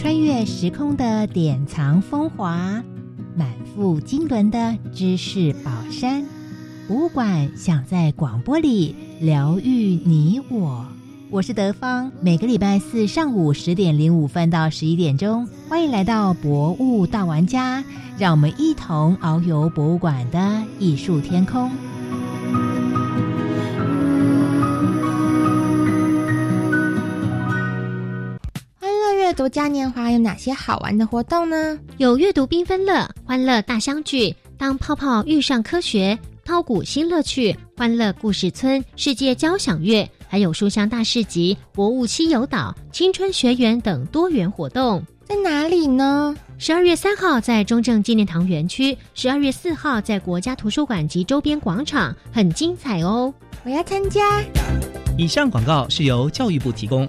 穿越时空的典藏风华，满腹经纶的知识宝山，博物馆想在广播里疗愈你我。我是德芳，每个礼拜四上午十点零五分到十一点钟，欢迎来到博物大玩家，让我们一同遨游博物馆的艺术天空。阅读嘉年华有哪些好玩的活动呢？有阅读缤纷乐、欢乐大相聚、当泡泡遇上科学、抛谷新乐趣、欢乐故事村、世界交响乐，还有书香大市集、博物西游岛、青春学园等多元活动。在哪里呢？十二月三号在中正纪念堂园区，十二月四号在国家图书馆及周边广场，很精彩哦！我要参加。以上广告是由教育部提供。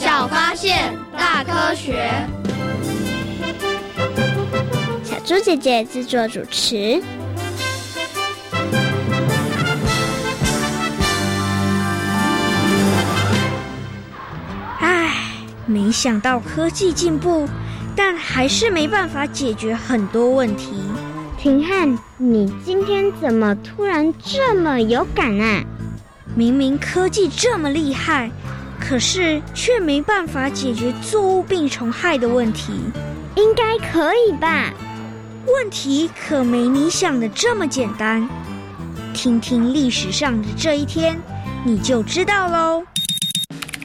小发现，大科学。小猪姐姐制作主持。唉，没想到科技进步，但还是没办法解决很多问题。廷汉，你今天怎么突然这么有感啊？明明科技这么厉害。可是却没办法解决作物病虫害的问题，应该可以吧？问题可没你想的这么简单。听听历史上的这一天，你就知道喽。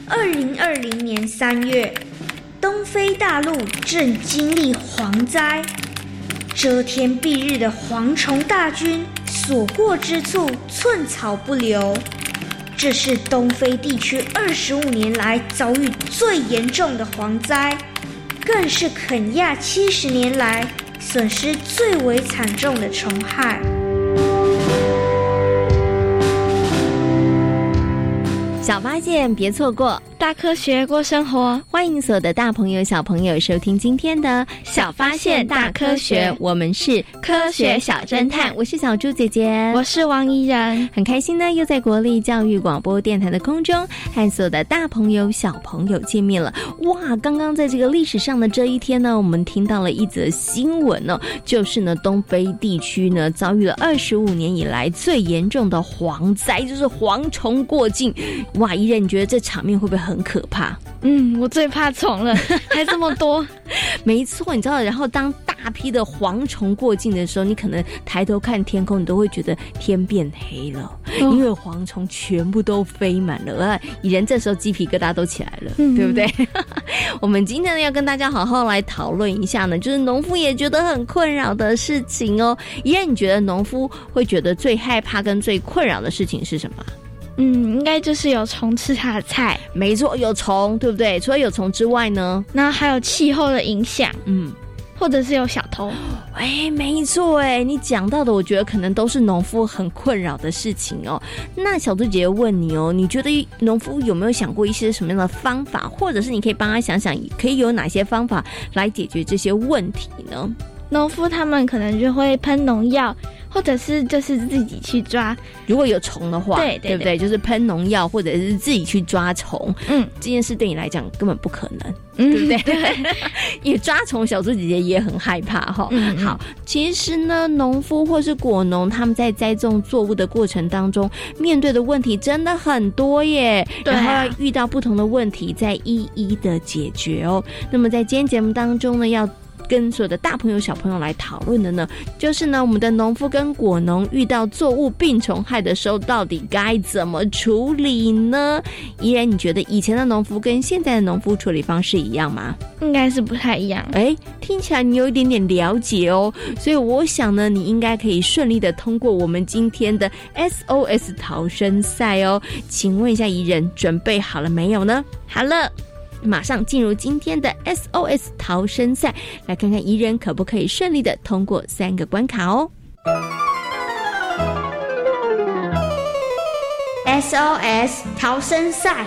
二零二零年三月，东非大陆正经历蝗灾，遮天蔽日的蝗虫大军所过之处寸草不留。这是东非地区二十五年来遭遇最严重的蝗灾，更是肯亚七十年来损失最为惨重的虫害。小发现，别错过。大科学过生活，欢迎所有的大朋友、小朋友收听今天的小发现大科学。我们是科学小侦探，我是小猪姐姐，我是王怡然，很开心呢，又在国立教育广播电台的空中和所有的大朋友、小朋友见面了。哇，刚刚在这个历史上的这一天呢，我们听到了一则新闻呢，就是呢，东非地区呢遭遇了二十五年以来最严重的蝗灾，就是蝗虫过境。哇，依然，你觉得这场面会不会很？可怕，嗯，我最怕虫了，还这么多，没错，你知道，然后当大批的蝗虫过境的时候，你可能抬头看天空，你都会觉得天变黑了，因为蝗虫全部都飞满了啊！蚁人这时候鸡皮疙瘩都起来了，对不对？我们今天呢要跟大家好好来讨论一下呢，就是农夫也觉得很困扰的事情哦。依然，你觉得农夫会觉得最害怕跟最困扰的事情是什么？嗯，应该就是有虫吃他的菜，没错，有虫，对不对？除了有虫之外呢，那还有气候的影响。嗯，或者是有小偷。哎，没错，哎，你讲到的，我觉得可能都是农夫很困扰的事情哦。那小猪姐姐问你哦，你觉得农夫有没有想过一些什么样的方法，或者是你可以帮他想想，可以有哪些方法来解决这些问题呢？农夫他们可能就会喷农药。或者是就是自己去抓，如果有虫的话，对对不对？就是喷农药，或者是自己去抓虫。嗯，这件事对你来讲根本不可能，对不对？因为抓虫，小猪姐姐也很害怕哈。好，其实呢，农夫或是果农，他们在栽种作物的过程当中，面对的问题真的很多耶。然后要遇到不同的问题，再一一的解决哦。那么在今天节目当中呢，要。跟所有的大朋友、小朋友来讨论的呢，就是呢，我们的农夫跟果农遇到作物病虫害的时候，到底该怎么处理呢？依然，你觉得以前的农夫跟现在的农夫处理方式一样吗？应该是不太一样。哎，听起来你有一点点了解哦，所以我想呢，你应该可以顺利的通过我们今天的 SOS 逃生赛哦。请问一下，怡人准备好了没有呢？好了。马上进入今天的 SOS 逃生赛，来看看怡人可不可以顺利的通过三个关卡哦。SOS 逃生赛，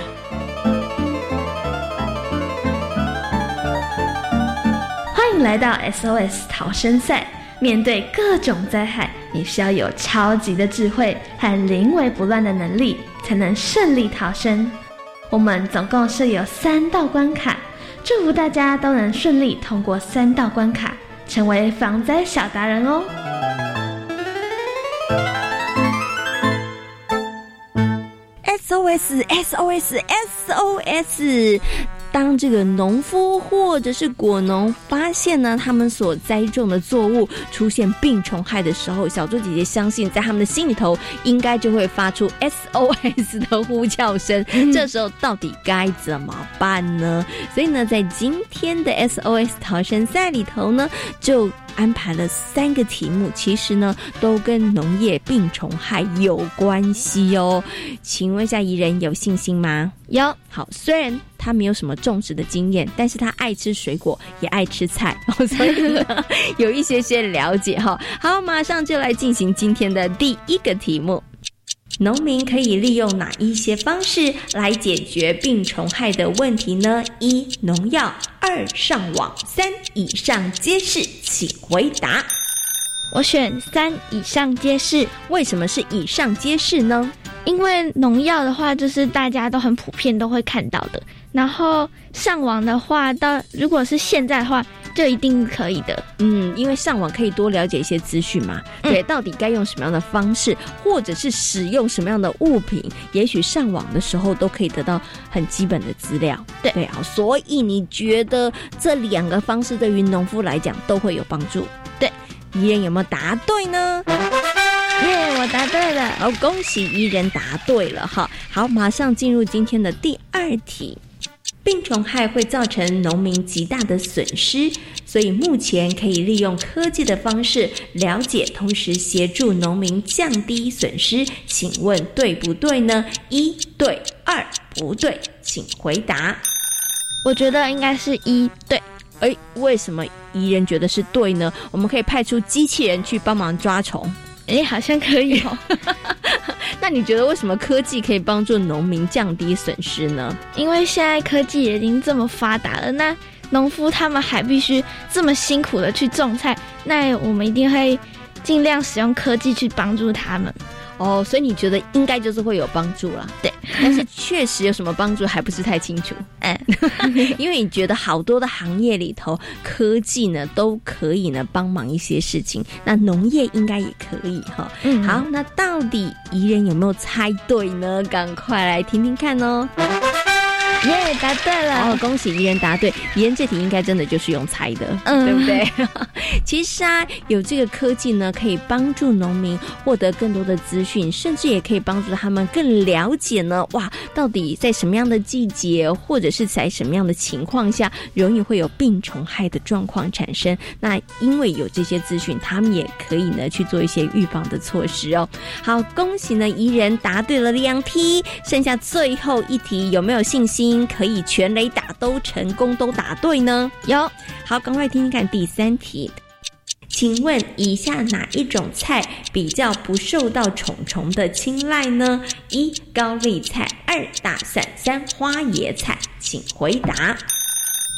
欢迎来到 SOS 逃生赛。面对各种灾害，你需要有超级的智慧和临危不乱的能力，才能顺利逃生。我们总共设有三道关卡，祝福大家都能顺利通过三道关卡，成为防灾小达人哦！SOS SOS SOS。当这个农夫或者是果农发现呢，他们所栽种的作物出现病虫害的时候，小猪姐姐相信，在他们的心里头应该就会发出 SOS 的呼叫声。这时候到底该怎么办呢？所以呢，在今天的 SOS 逃生赛里头呢，就。安排了三个题目，其实呢都跟农业病虫害有关系哦。请问一下，怡人有信心吗？有。好，虽然他没有什么种植的经验，但是他爱吃水果，也爱吃菜，所以呢 有一些些了解哈。好，马上就来进行今天的第一个题目。农民可以利用哪一些方式来解决病虫害的问题呢？一、农药；二、上网；三、以上皆是。请回答。我选三，以上皆是。为什么是以上皆是呢？因为农药的话，就是大家都很普遍都会看到的。然后上网的话，到如果是现在的话。就一定可以的，嗯，因为上网可以多了解一些资讯嘛，对，到底该用什么样的方式，或者是使用什么样的物品，也许上网的时候都可以得到很基本的资料，对对啊，所以你觉得这两个方式对于农夫来讲都会有帮助？对，伊人有没有答对呢？耶，我答对了，好，恭喜伊人答对了哈，好，马上进入今天的第二题。病虫害会造成农民极大的损失，所以目前可以利用科技的方式了解，同时协助农民降低损失。请问对不对呢？一对，二不对，请回答。我觉得应该是一对。哎，为什么宜人觉得是对呢？我们可以派出机器人去帮忙抓虫。哎，好像可以哦。那你觉得为什么科技可以帮助农民降低损失呢？因为现在科技已经这么发达了，那农夫他们还必须这么辛苦的去种菜，那我们一定会尽量使用科技去帮助他们。哦，所以你觉得应该就是会有帮助了，对。但是确实有什么帮助还不是太清楚，嗯，因为你觉得好多的行业里头科技呢都可以呢帮忙一些事情，那农业应该也可以哈。嗯，好，那到底宜人有没有猜对呢？赶快来听听看哦。耶，答对了！哦，恭喜怡人答对。怡人这题应该真的就是用猜的，嗯，对不对？其实啊，有这个科技呢，可以帮助农民获得更多的资讯，甚至也可以帮助他们更了解呢。哇，到底在什么样的季节，或者是在什么样的情况下，容易会有病虫害的状况产生？那因为有这些资讯，他们也可以呢去做一些预防的措施哦。好，恭喜呢，怡人答对了两题，剩下最后一题，有没有信心？心，可以全雷打都成功，都答对呢？有，好，赶快听听看第三题。请问以下哪一种菜比较不受到虫虫的青睐呢？一高丽菜，二大蒜，三花椰菜，请回答。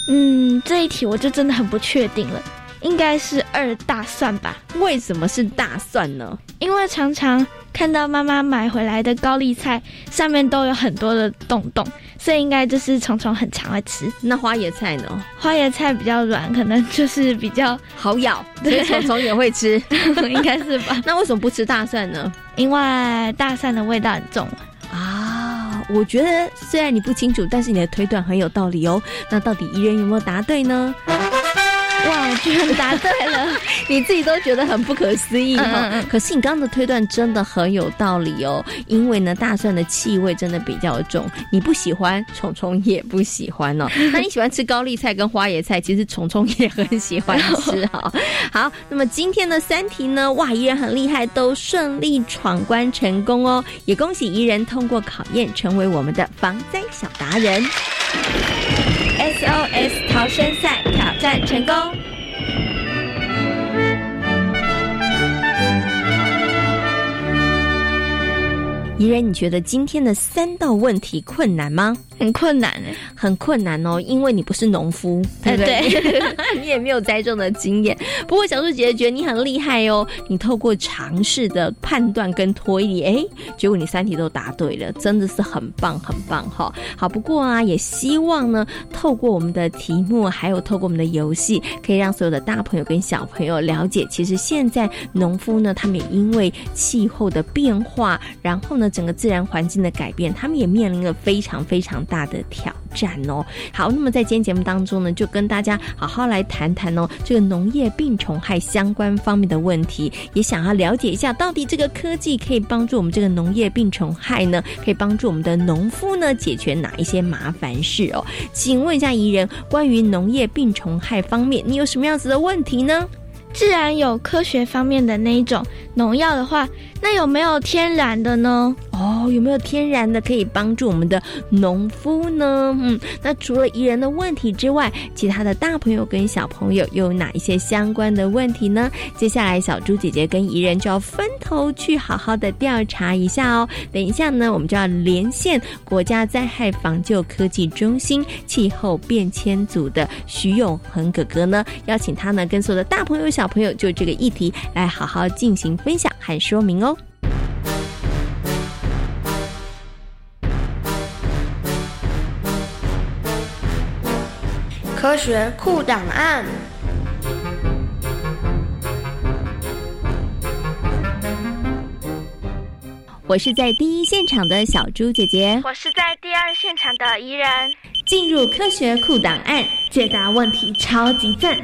嗯，这一题我就真的很不确定了，应该是二大蒜吧？为什么是大蒜呢？因为常常看到妈妈买回来的高丽菜上面都有很多的洞洞，所以应该就是虫虫很常会吃。那花椰菜呢？花椰菜比较软，可能就是比较好咬，所以虫虫也会吃，应该是吧？那为什么不吃大蒜呢？因为大蒜的味道很重啊。我觉得虽然你不清楚，但是你的推断很有道理哦。那到底怡人有没有答对呢？哇，居然答对了！你自己都觉得很不可思议哈。可是你刚刚的推断真的很有道理哦，因为呢，大蒜的气味真的比较重，你不喜欢，虫虫也不喜欢哦。那你喜欢吃高丽菜跟花椰菜，其实虫虫也很喜欢吃哈。好，那么今天的三题呢，哇，依然很厉害，都顺利闯关成功哦，也恭喜怡人通过考验，成为我们的防灾小达人。SOS 逃生赛挑战成功。怡然，你觉得今天的三道问题困难吗？很困难哎，很困难哦，因为你不是农夫，对不对？你也没有栽种的经验。不过小树姐姐觉得你很厉害哦，你透过尝试的判断跟推理，哎，结果你三题都答对了，真的是很棒很棒哈。好，不过啊，也希望呢，透过我们的题目，还有透过我们的游戏，可以让所有的大朋友跟小朋友了解，其实现在农夫呢，他们也因为气候的变化，然后呢，整个自然环境的改变，他们也面临了非常非常。大的挑战哦，好，那么在今天节目当中呢，就跟大家好好来谈谈哦，这个农业病虫害相关方面的问题，也想要了解一下，到底这个科技可以帮助我们这个农业病虫害呢，可以帮助我们的农夫呢解决哪一些麻烦事哦？请问一下怡人，关于农业病虫害方面，你有什么样子的问题呢？自然有科学方面的那一种农药的话。那有没有天然的呢？哦，有没有天然的可以帮助我们的农夫呢？嗯，那除了宜人的问题之外，其他的大朋友跟小朋友又有哪一些相关的问题呢？接下来小猪姐姐跟宜人就要分头去好好的调查一下哦。等一下呢，我们就要连线国家灾害防救科技中心气候变迁组的徐永恒哥哥呢，邀请他呢跟所有的大朋友小朋友就这个议题来好好进行分享和说明哦。科学库档案。我是在第一现场的小猪姐姐，我是在第二现场的怡人。进入科学库档案，解答问题超级赞。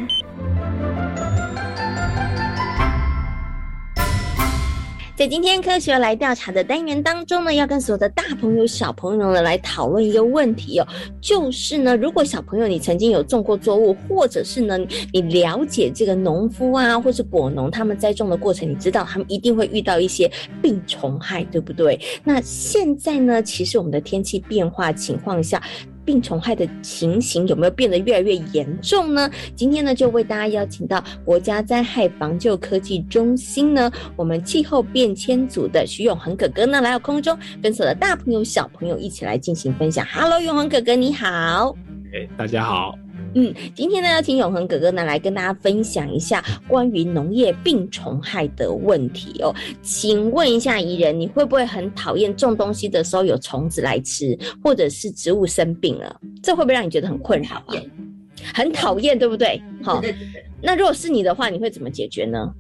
在今天科学来调查的单元当中呢，要跟所有的大朋友、小朋友呢来讨论一个问题哦，就是呢，如果小朋友你曾经有种过作物，或者是呢你了解这个农夫啊，或是果农他们栽种的过程，你知道他们一定会遇到一些病虫害，对不对？那现在呢，其实我们的天气变化情况下。病虫害的情形有没有变得越来越严重呢？今天呢，就为大家邀请到国家灾害防救科技中心呢，我们气候变迁组的徐永恒哥哥呢，来到空中，跟所有的大朋友、小朋友一起来进行分享。Hello，永恒哥哥，你好。哎，大家好。嗯，今天呢，要请永恒哥哥呢来跟大家分享一下关于农业病虫害的问题哦。请问一下，怡人，你会不会很讨厌种东西的时候有虫子来吃，或者是植物生病了？这会不会让你觉得很困扰啊？很讨厌，对不对？好，那如果是你的话，你会怎么解决呢？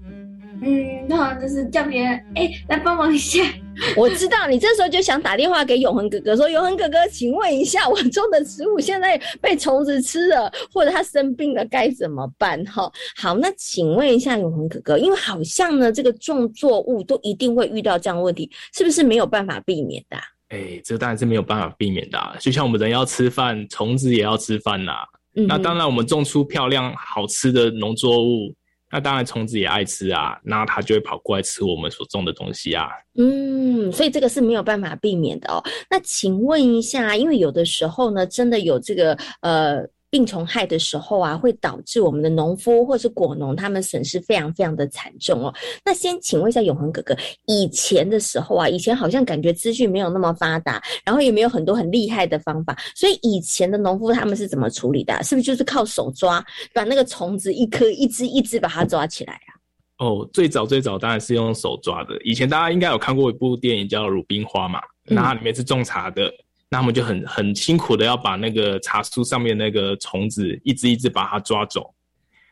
嗯，那就是叫别人哎来帮忙一下。我知道你这时候就想打电话给永恒哥哥，说永恒哥哥，请问一下，我种的植物现在被虫子吃了，或者它生病了，该怎么办？哈，好，那请问一下永恒哥哥，因为好像呢，这个种作物都一定会遇到这样的问题，是不是没有办法避免的？哎，这当然是没有办法避免的，就像我们人要吃饭，虫子也要吃饭呐。那当然，我们种出漂亮好吃的农作物。那当然虫子也爱吃啊，那它就会跑过来吃我们所种的东西啊。嗯，所以这个是没有办法避免的哦。那请问一下，因为有的时候呢，真的有这个呃。病虫害的时候啊，会导致我们的农夫或是果农他们损失非常非常的惨重哦。那先请问一下永恒哥哥，以前的时候啊，以前好像感觉资讯没有那么发达，然后也没有很多很厉害的方法，所以以前的农夫他们是怎么处理的？是不是就是靠手抓，把那个虫子一颗一只一只把它抓起来啊？哦，最早最早当然是用手抓的。以前大家应该有看过一部电影叫《鲁冰花》嘛，那它里面是种茶的。那他们就很很辛苦的要把那个茶树上面那个虫子一只一只把它抓走。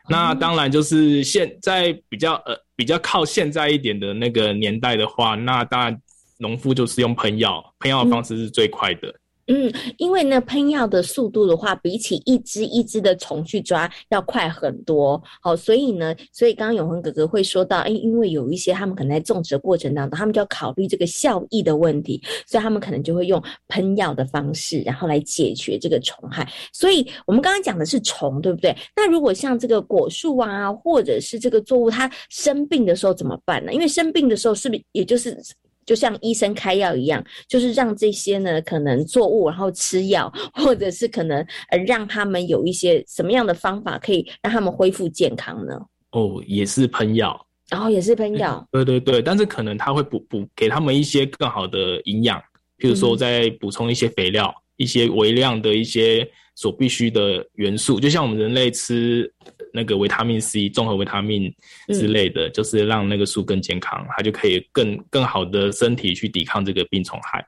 那当然就是现在比较呃比较靠现在一点的那个年代的话，那当然农夫就是用喷药，喷药的方式是最快的。嗯，嗯因为呢，喷药的速度的话，比起一只一只的虫去抓要快很多。好，所以呢，所以刚刚永恒哥哥会说到，哎，因为有一些他们可能在种植的过程当中，他们就要考虑这个效益的问题，所以他们可能就会用喷药的方式，然后来解决这个虫害。所以我们刚刚讲的是虫，对不对？那如果像这个果树啊，或者是这个作物，它生病的时候怎么办呢？因为生病的时候，是不是也就是？就像医生开药一样，就是让这些呢可能作物然后吃药，或者是可能呃让他们有一些什么样的方法可以让他们恢复健康呢？哦，也是喷药，然后也是喷药。对对对，但是可能他会补补给他们一些更好的营养，譬如说再补充一些肥料，一些微量的一些所必须的元素，就像我们人类吃。那个维他命 C 综合维他命之类的，就是让那个树更健康，它就可以更更好的身体去抵抗这个病虫害。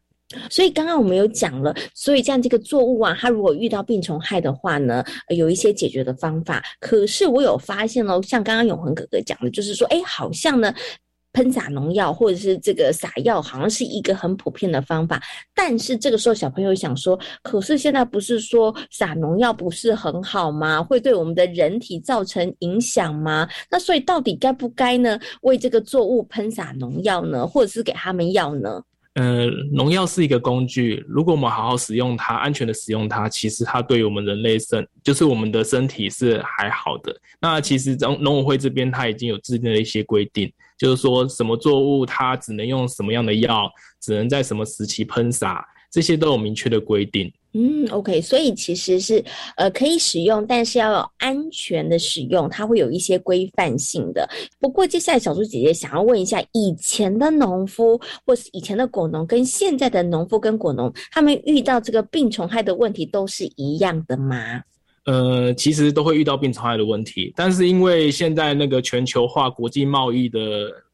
所以刚刚我们有讲了，所以这样这个作物啊，它如果遇到病虫害的话呢，有一些解决的方法。可是我有发现哦，像刚刚永恒哥哥讲的，就是说，哎，好像呢。喷洒农药或者是这个撒药，好像是一个很普遍的方法。但是这个时候小朋友想说，可是现在不是说撒农药不是很好吗？会对我们的人体造成影响吗？那所以到底该不该呢？为这个作物喷洒农药呢，或者是给他们药呢？呃，农药是一个工具，如果我们好好使用它，安全的使用它，其实它对于我们人类身，就是我们的身体是还好的。那其实农农委会这边它已经有制定了一些规定。就是说什么作物它只能用什么样的药，只能在什么时期喷洒，这些都有明确的规定。嗯，OK，所以其实是呃可以使用，但是要有安全的使用，它会有一些规范性的。不过接下来小猪姐姐想要问一下，以前的农夫或是以前的果农跟现在的农夫跟果农，他们遇到这个病虫害的问题都是一样的吗？呃，其实都会遇到病虫害的问题，但是因为现在那个全球化、国际贸易的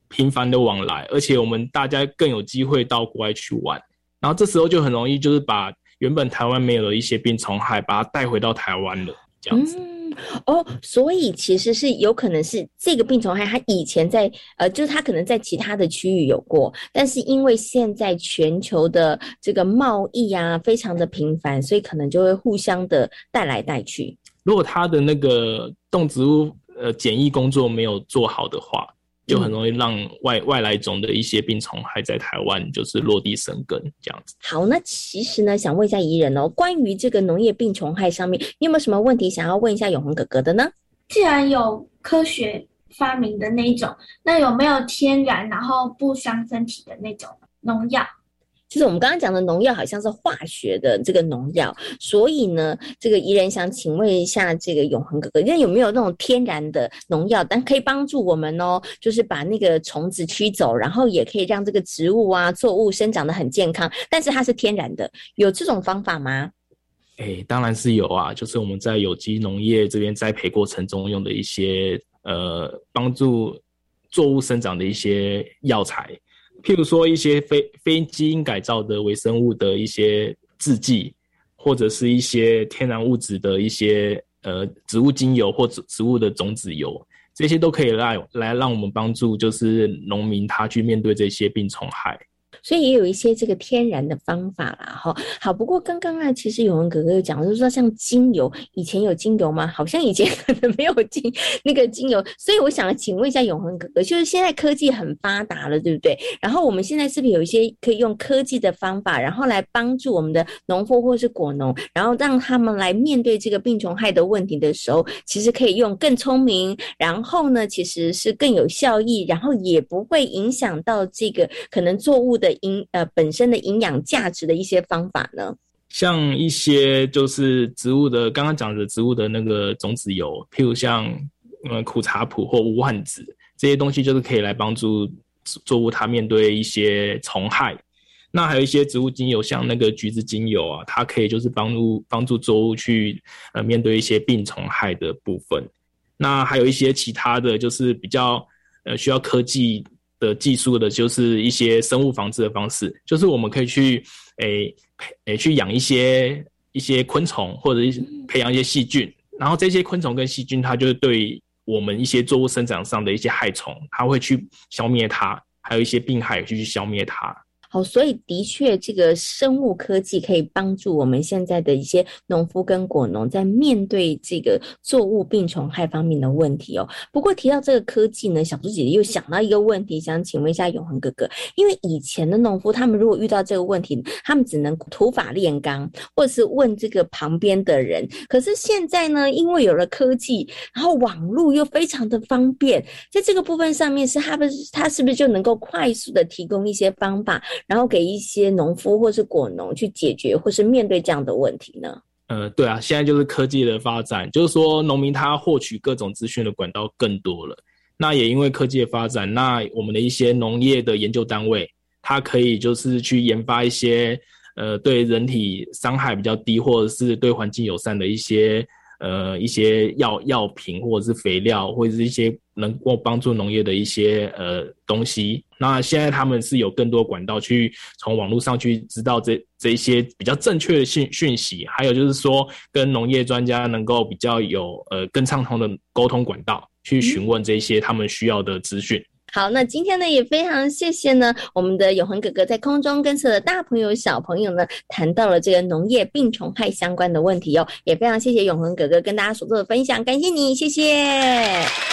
频繁的往来，而且我们大家更有机会到国外去玩，然后这时候就很容易就是把原本台湾没有的一些病虫害，把它带回到台湾了，这样子。哦，所以其实是有可能是这个病虫害，它以前在呃，就是它可能在其他的区域有过，但是因为现在全球的这个贸易啊非常的频繁，所以可能就会互相的带来带去。如果它的那个动植物呃检疫工作没有做好的话。就很容易让外外来种的一些病虫害在台湾就是落地生根这样子。好，那其实呢，想问一下怡人哦，关于这个农业病虫害上面，你有没有什么问题想要问一下永恒哥哥的呢？既然有科学发明的那一种，那有没有天然然后不伤身体的那种农药？就是我们刚刚讲的农药好像是化学的这个农药，所以呢，这个怡人想请问一下这个永恒哥哥，那有没有那种天然的农药，但可以帮助我们哦，就是把那个虫子驱走，然后也可以让这个植物啊作物生长得很健康，但是它是天然的，有这种方法吗？哎，当然是有啊，就是我们在有机农业这边栽培过程中用的一些呃帮助作物生长的一些药材。譬如说一些非非基因改造的微生物的一些制剂，或者是一些天然物质的一些呃植物精油或植植物的种子油，这些都可以来来让我们帮助，就是农民他去面对这些病虫害。所以也有一些这个天然的方法啦，哈。好，不过刚刚啊，其实永文哥哥有讲，就是说像精油，以前有精油吗？好像以前可能没有精那个精油，所以我想请问一下永恒哥哥，就是现在科技很发达了，对不对？然后我们现在是不是有一些可以用科技的方法，然后来帮助我们的农夫或是果农，然后让他们来面对这个病虫害的问题的时候，其实可以用更聪明，然后呢，其实是更有效益，然后也不会影响到这个可能作物的营呃本身的营养价值的一些方法呢？像一些就是植物的，刚刚讲的植物的那个种子油，譬如像呃苦茶蒲或无患子这些东西，就是可以来帮助作物它面对一些虫害。那还有一些植物精油，像那个橘子精油啊，它可以就是帮助帮助作物去呃面对一些病虫害的部分。那还有一些其他的就是比较呃需要科技的技术的，就是一些生物防治的方式，就是我们可以去诶。诶，去养一些一些昆虫，或者一培养一些细菌，然后这些昆虫跟细菌，它就是对我们一些作物生长上的一些害虫，它会去消灭它，还有一些病害去去消灭它。好，所以的确，这个生物科技可以帮助我们现在的一些农夫跟果农在面对这个作物病虫害方面的问题哦。不过提到这个科技呢，小猪姐姐又想到一个问题，想请问一下永恒哥哥，因为以前的农夫他们如果遇到这个问题，他们只能土法炼钢，或者是问这个旁边的人。可是现在呢，因为有了科技，然后网络又非常的方便，在这个部分上面是他们他是不是就能够快速的提供一些方法？然后给一些农夫或是果农去解决或是面对这样的问题呢？呃，对啊，现在就是科技的发展，就是说农民他获取各种资讯的管道更多了。那也因为科技的发展，那我们的一些农业的研究单位，它可以就是去研发一些呃对人体伤害比较低，或者是对环境友善的一些。呃，一些药药品或者是肥料，或者是一些能够帮助农业的一些呃东西。那现在他们是有更多管道去从网络上去知道这这一些比较正确的讯讯息，还有就是说跟农业专家能够比较有呃更畅通的沟通管道，去询问这些他们需要的资讯。好，那今天呢也非常谢谢呢，我们的永恒哥哥在空中跟所有的大朋友小朋友呢谈到了这个农业病虫害相关的问题哦，也非常谢谢永恒哥哥跟大家所做的分享，感谢你，谢谢。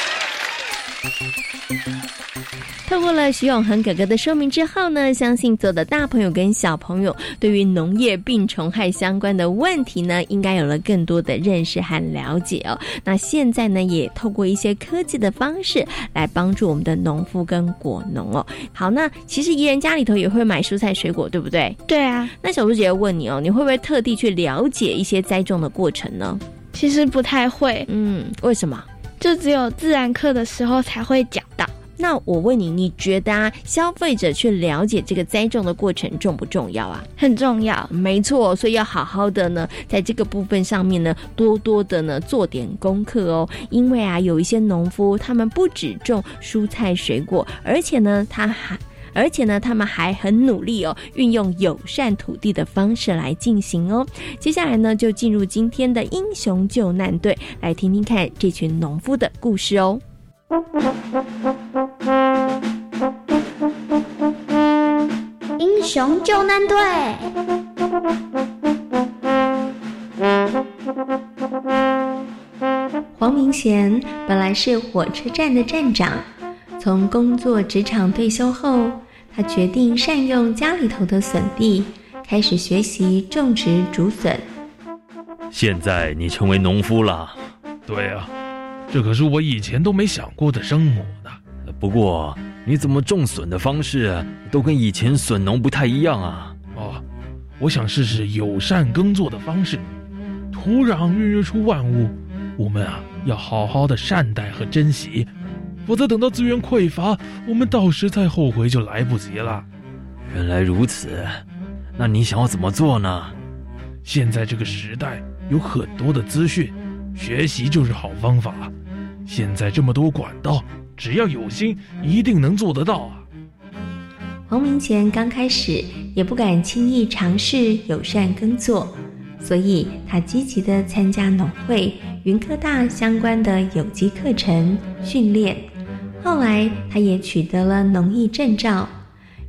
透过了徐永恒哥哥的说明之后呢，相信所有的大朋友跟小朋友对于农业病虫害相关的问题呢，应该有了更多的认识和了解哦。那现在呢，也透过一些科技的方式来帮助我们的农夫跟果农哦。好，那其实怡人家里头也会买蔬菜水果，对不对？对啊。那小猪姐姐问你哦，你会不会特地去了解一些栽种的过程呢？其实不太会。嗯，为什么？就只有自然课的时候才会讲到。那我问你，你觉得啊，消费者去了解这个栽种的过程重不重要啊？很重要，没错。所以要好好的呢，在这个部分上面呢，多多的呢做点功课哦。因为啊，有一些农夫他们不只种蔬菜水果，而且呢，他还而且呢，他们还很努力哦，运用友善土地的方式来进行哦。接下来呢，就进入今天的英雄救难队，来听听看这群农夫的故事哦。英雄救难队。黄明贤本来是火车站的站长，从工作职场退休后，他决定善用家里头的笋地，开始学习种植竹笋。现在你成为农夫了，对啊。这可是我以前都没想过的生活呢。不过，你怎么种笋的方式都跟以前笋农不太一样啊？哦，我想试试友善耕作的方式。土壤孕育出万物，我们啊要好好的善待和珍惜，否则等到资源匮乏，我们到时再后悔就来不及了。原来如此，那你想要怎么做呢？现在这个时代有很多的资讯，学习就是好方法。现在这么多管道，只要有心，一定能做得到啊！黄明前刚开始也不敢轻易尝试友善耕作，所以他积极的参加农会、云科大相关的有机课程训练。后来，他也取得了农艺证照。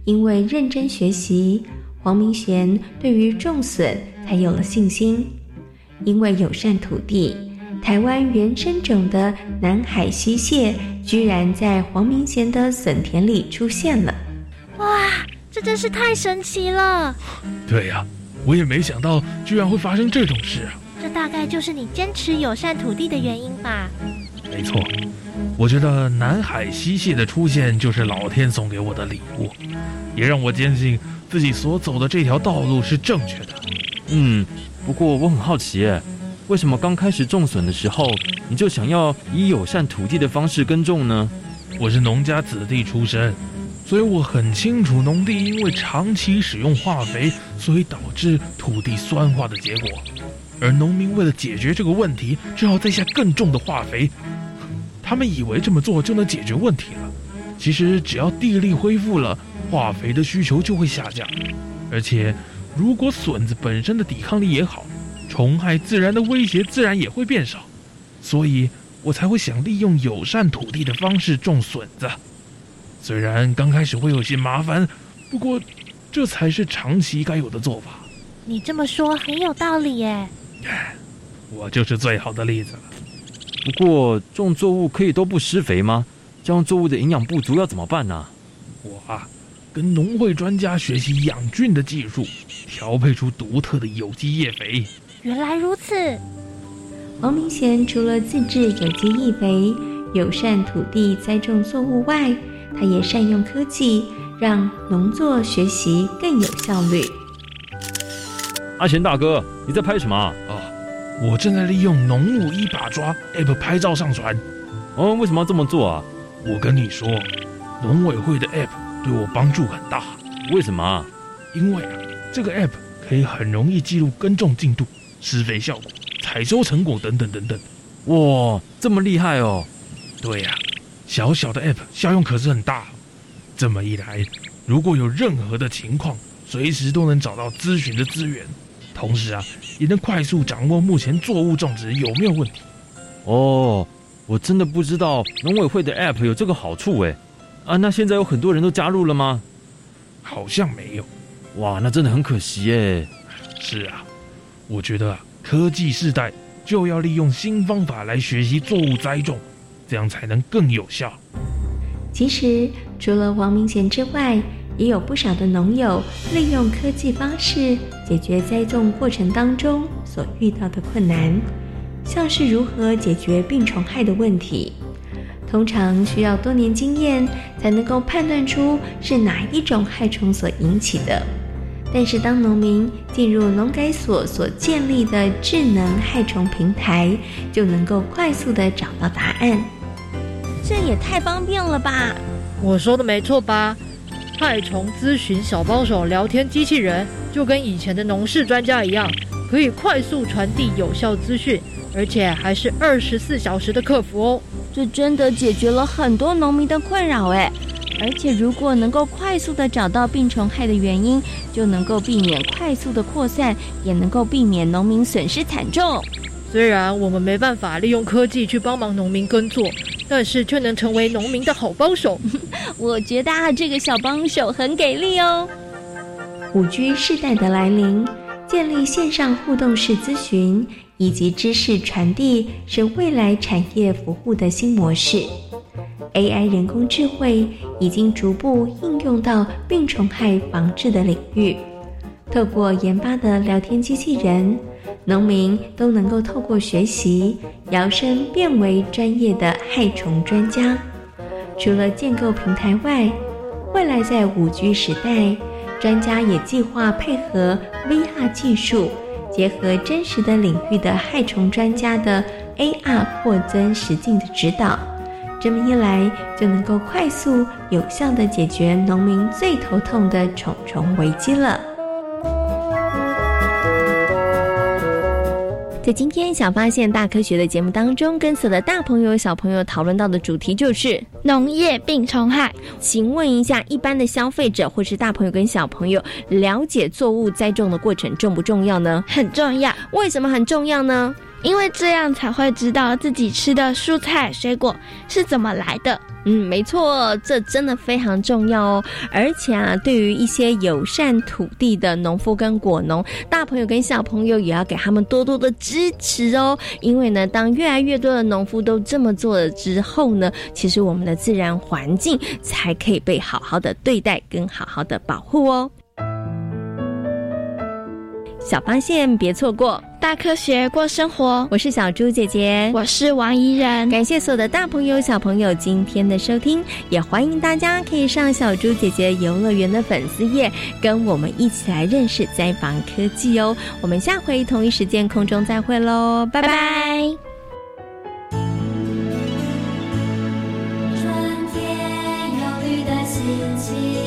因为认真学习，黄明贤对于种笋才有了信心。因为友善土地，台湾原生种的南海溪蟹居然在黄明贤的笋田里出现了。哇，这真是太神奇了！对呀，我也没想到居然会发生这种事啊！这大概就是你坚持友善土地的原因吧？没错，我觉得南海溪蟹的出现就是老天送给我的礼物，也让我坚信自己所走的这条道路是正确的。嗯，不过我很好奇，为什么刚开始种笋的时候你就想要以友善土地的方式耕种呢？我是农家子弟出身，所以我很清楚农地因为长期使用化肥，所以导致土地酸化的结果。而农民为了解决这个问题，只好再下更重的化肥。他们以为这么做就能解决问题了，其实只要地力恢复了，化肥的需求就会下降。而且，如果笋子本身的抵抗力也好，虫害自然的威胁自然也会变少。所以我才会想利用友善土地的方式种笋子。虽然刚开始会有些麻烦，不过这才是长期该有的做法。你这么说很有道理耶。我就是最好的例子了。不过种作物可以都不施肥吗？这样作物的营养不足要怎么办呢？我啊，跟农会专家学习养菌的技术，调配出独特的有机叶肥。原来如此。王明贤除了自制有机叶肥、友善土地栽种作物外，他也善用科技，让农作学习更有效率。阿贤大哥，你在拍什么啊？我正在利用“农务一把抓 ”App 拍照上传。哦，为什么要这么做啊？我跟你说，农委会的 App 对我帮助很大。为什么？因为啊，这个 App 可以很容易记录耕种进度、施肥效果、采收成果等等等等。哇，这么厉害哦！对呀，小小的 App 效用可是很大。这么一来，如果有任何的情况，随时都能找到咨询的资源。同时啊，也能快速掌握目前作物种植有没有问题。哦，我真的不知道农委会的 App 有这个好处哎。啊，那现在有很多人都加入了吗？好像没有。哇，那真的很可惜哎。是啊，我觉得啊科技时代就要利用新方法来学习作物栽种，这样才能更有效。其实除了王明贤之外，也有不少的农友利用科技方式解决栽种过程当中所遇到的困难，像是如何解决病虫害的问题，通常需要多年经验才能够判断出是哪一种害虫所引起的。但是当农民进入农改所所建立的智能害虫平台，就能够快速的找到答案。这也太方便了吧！我说的没错吧？害虫咨询小帮手聊天机器人就跟以前的农事专家一样，可以快速传递有效资讯，而且还是二十四小时的客服哦。这真的解决了很多农民的困扰哎！而且如果能够快速的找到病虫害的原因，就能够避免快速的扩散，也能够避免农民损失惨重。虽然我们没办法利用科技去帮忙农民耕作。但是却能成为农民的好帮手，我觉得啊，这个小帮手很给力哦。五 G 世代的来临，建立线上互动式咨询以及知识传递，是未来产业服务的新模式。AI 人工智慧已经逐步应用到病虫害防治的领域，透过研发的聊天机器人。农民都能够透过学习，摇身变为专业的害虫专家。除了建构平台外，未来在五 G 时代，专家也计划配合 VR 技术，结合真实的领域的害虫专家的 AR 扩增实境的指导。这么一来，就能够快速有效的解决农民最头痛的虫虫危机了。在今天《小发现大科学》的节目当中，跟所有的大朋友、小朋友讨论到的主题就是农业病虫害。请问一下，一般的消费者或是大朋友跟小朋友，了解作物栽种的过程重不重要呢？很重要。为什么很重要呢？因为这样才会知道自己吃的蔬菜水果是怎么来的。嗯，没错，这真的非常重要哦。而且啊，对于一些友善土地的农夫跟果农，大朋友跟小朋友也要给他们多多的支持哦。因为呢，当越来越多的农夫都这么做了之后呢，其实我们的自然环境才可以被好好的对待跟好好的保护哦。小发现别错过大科学过生活。我是小猪姐姐。我是王怡然感谢所有的大朋友小朋友今天的收听也欢迎大家可以上小猪姐姐游乐园的粉丝页跟我们一起来认识灾防科技哦。我们下回同一时间空中再会喽拜拜。春天的心情。